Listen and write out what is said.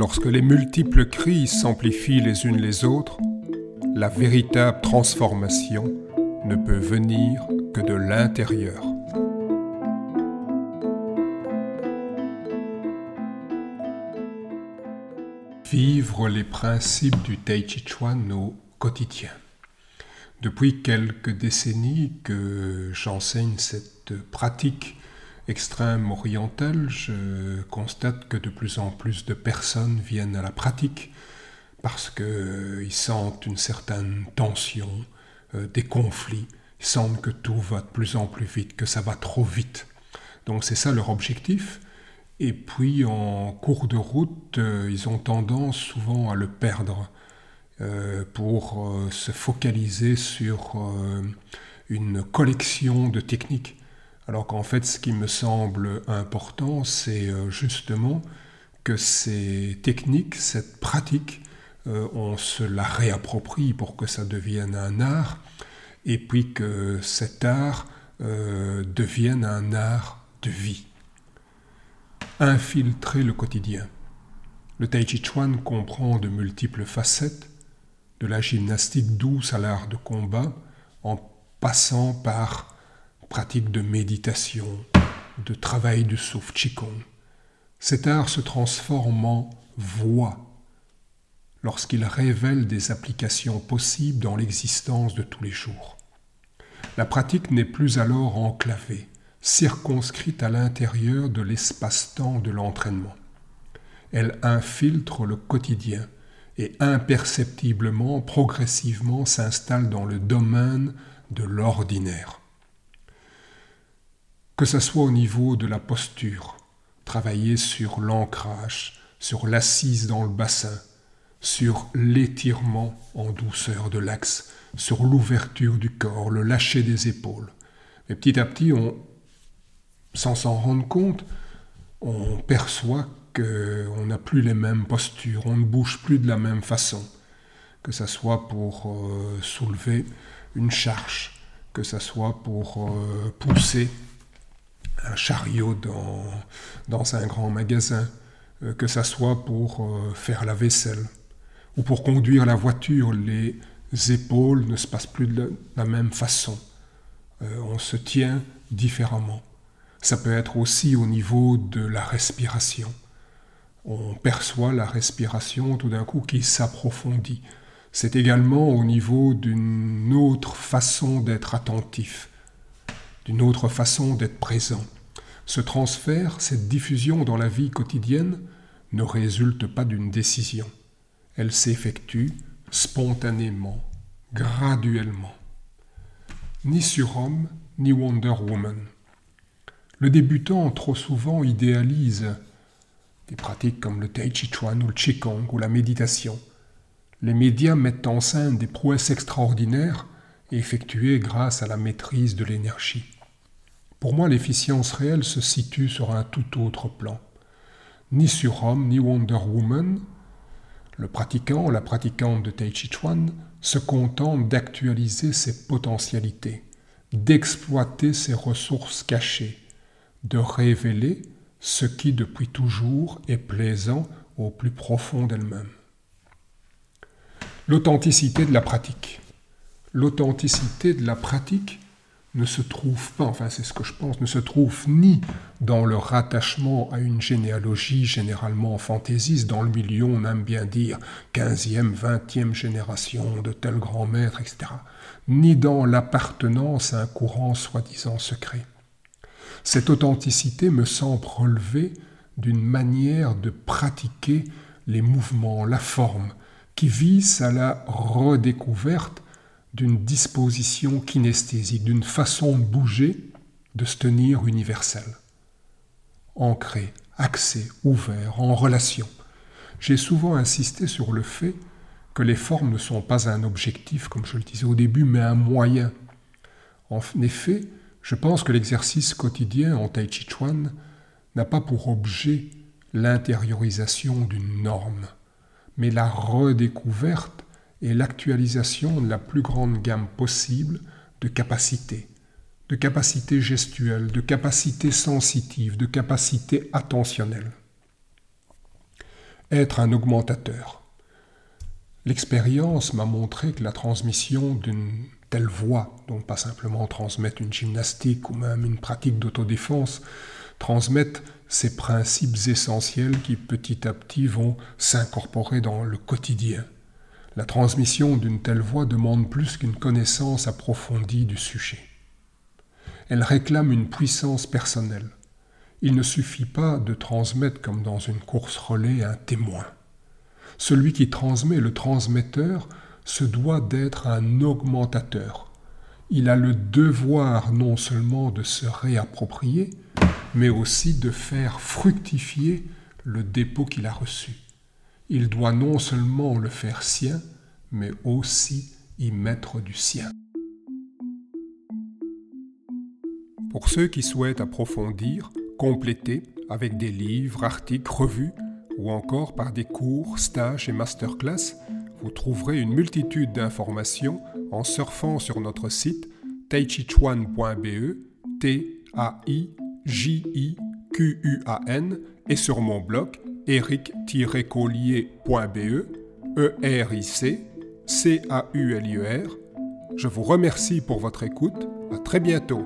Lorsque les multiples crises s'amplifient les unes les autres, la véritable transformation ne peut venir que de l'intérieur. Vivre les principes du Tai Chi Chuan au quotidien. Depuis quelques décennies que j'enseigne cette pratique extrême orientale, je constate que de plus en plus de personnes viennent à la pratique parce qu'ils sentent une certaine tension, euh, des conflits, ils sentent que tout va de plus en plus vite, que ça va trop vite. Donc c'est ça leur objectif. Et puis en cours de route, euh, ils ont tendance souvent à le perdre euh, pour se focaliser sur une collection de techniques alors qu'en fait, ce qui me semble important, c'est euh, justement que ces techniques, cette pratique, euh, on se la réapproprie pour que ça devienne un art, et puis que cet art euh, devienne un art de vie. Infiltrer le quotidien. Le Tai Chi Chuan comprend de multiples facettes, de la gymnastique douce à l'art de combat, en passant par pratique de méditation, de travail du souffle Qigong. Cet art se transforme en voix lorsqu'il révèle des applications possibles dans l'existence de tous les jours. La pratique n'est plus alors enclavée, circonscrite à l'intérieur de l'espace-temps de l'entraînement. Elle infiltre le quotidien et imperceptiblement, progressivement s'installe dans le domaine de l'ordinaire que ce soit au niveau de la posture, travailler sur l'ancrage, sur l'assise dans le bassin, sur l'étirement en douceur de l'axe, sur l'ouverture du corps, le lâcher des épaules. Mais petit à petit, on, sans s'en rendre compte, on perçoit qu'on n'a plus les mêmes postures, on ne bouge plus de la même façon, que ce soit pour euh, soulever une charge, que ce soit pour euh, pousser un chariot dans, dans un grand magasin, euh, que ça soit pour euh, faire la vaisselle ou pour conduire la voiture, les épaules ne se passent plus de la même façon. Euh, on se tient différemment. Ça peut être aussi au niveau de la respiration. On perçoit la respiration tout d'un coup qui s'approfondit. C'est également au niveau d'une autre façon d'être attentif autre façon d'être présent. Ce transfert, cette diffusion dans la vie quotidienne ne résulte pas d'une décision. Elle s'effectue spontanément, graduellement. Ni surhomme, ni Wonder Woman. Le débutant trop souvent idéalise des pratiques comme le Tai Chi Chuan ou le Qigong ou la méditation. Les médias mettent en scène des prouesses extraordinaires effectué grâce à la maîtrise de l'énergie. Pour moi, l'efficience réelle se situe sur un tout autre plan. Ni surhomme, ni Wonder Woman, le pratiquant ou la pratiquante de Tai Chi Chuan se contente d'actualiser ses potentialités, d'exploiter ses ressources cachées, de révéler ce qui depuis toujours est plaisant au plus profond d'elle-même. L'authenticité de la pratique l'authenticité de la pratique ne se trouve pas, enfin c'est ce que je pense, ne se trouve ni dans le rattachement à une généalogie généralement fantaisiste. Dans le milieu, on aime bien dire 15e, 20e génération de tel grand maître, etc. Ni dans l'appartenance à un courant soi-disant secret. Cette authenticité me semble relever d'une manière de pratiquer les mouvements, la forme, qui vise à la redécouverte d'une disposition kinesthésique, d'une façon de bouger, de se tenir universel. Ancré, axé, ouvert, en relation. J'ai souvent insisté sur le fait que les formes ne sont pas un objectif, comme je le disais au début, mais un moyen. En effet, je pense que l'exercice quotidien en Tai Chi Chuan n'a pas pour objet l'intériorisation d'une norme, mais la redécouverte et l'actualisation de la plus grande gamme possible de capacités, de capacités gestuelles, de capacités sensitives, de capacités attentionnelles. Être un augmentateur. L'expérience m'a montré que la transmission d'une telle voix, donc pas simplement transmettre une gymnastique ou même une pratique d'autodéfense, transmettre ces principes essentiels qui petit à petit vont s'incorporer dans le quotidien. La transmission d'une telle voix demande plus qu'une connaissance approfondie du sujet. Elle réclame une puissance personnelle. Il ne suffit pas de transmettre comme dans une course relais un témoin. Celui qui transmet, le transmetteur, se doit d'être un augmentateur. Il a le devoir non seulement de se réapproprier, mais aussi de faire fructifier le dépôt qu'il a reçu. Il doit non seulement le faire sien, mais aussi y mettre du sien. Pour ceux qui souhaitent approfondir, compléter avec des livres, articles, revues, ou encore par des cours, stages et masterclass, vous trouverez une multitude d'informations en surfant sur notre site taichichuan.be, T-A-I-J-I-Q-U-A-N, et sur mon blog eric-collier.be, E-R-I-C, C-A-U-L-I-E-R. Je vous remercie pour votre écoute. À très bientôt.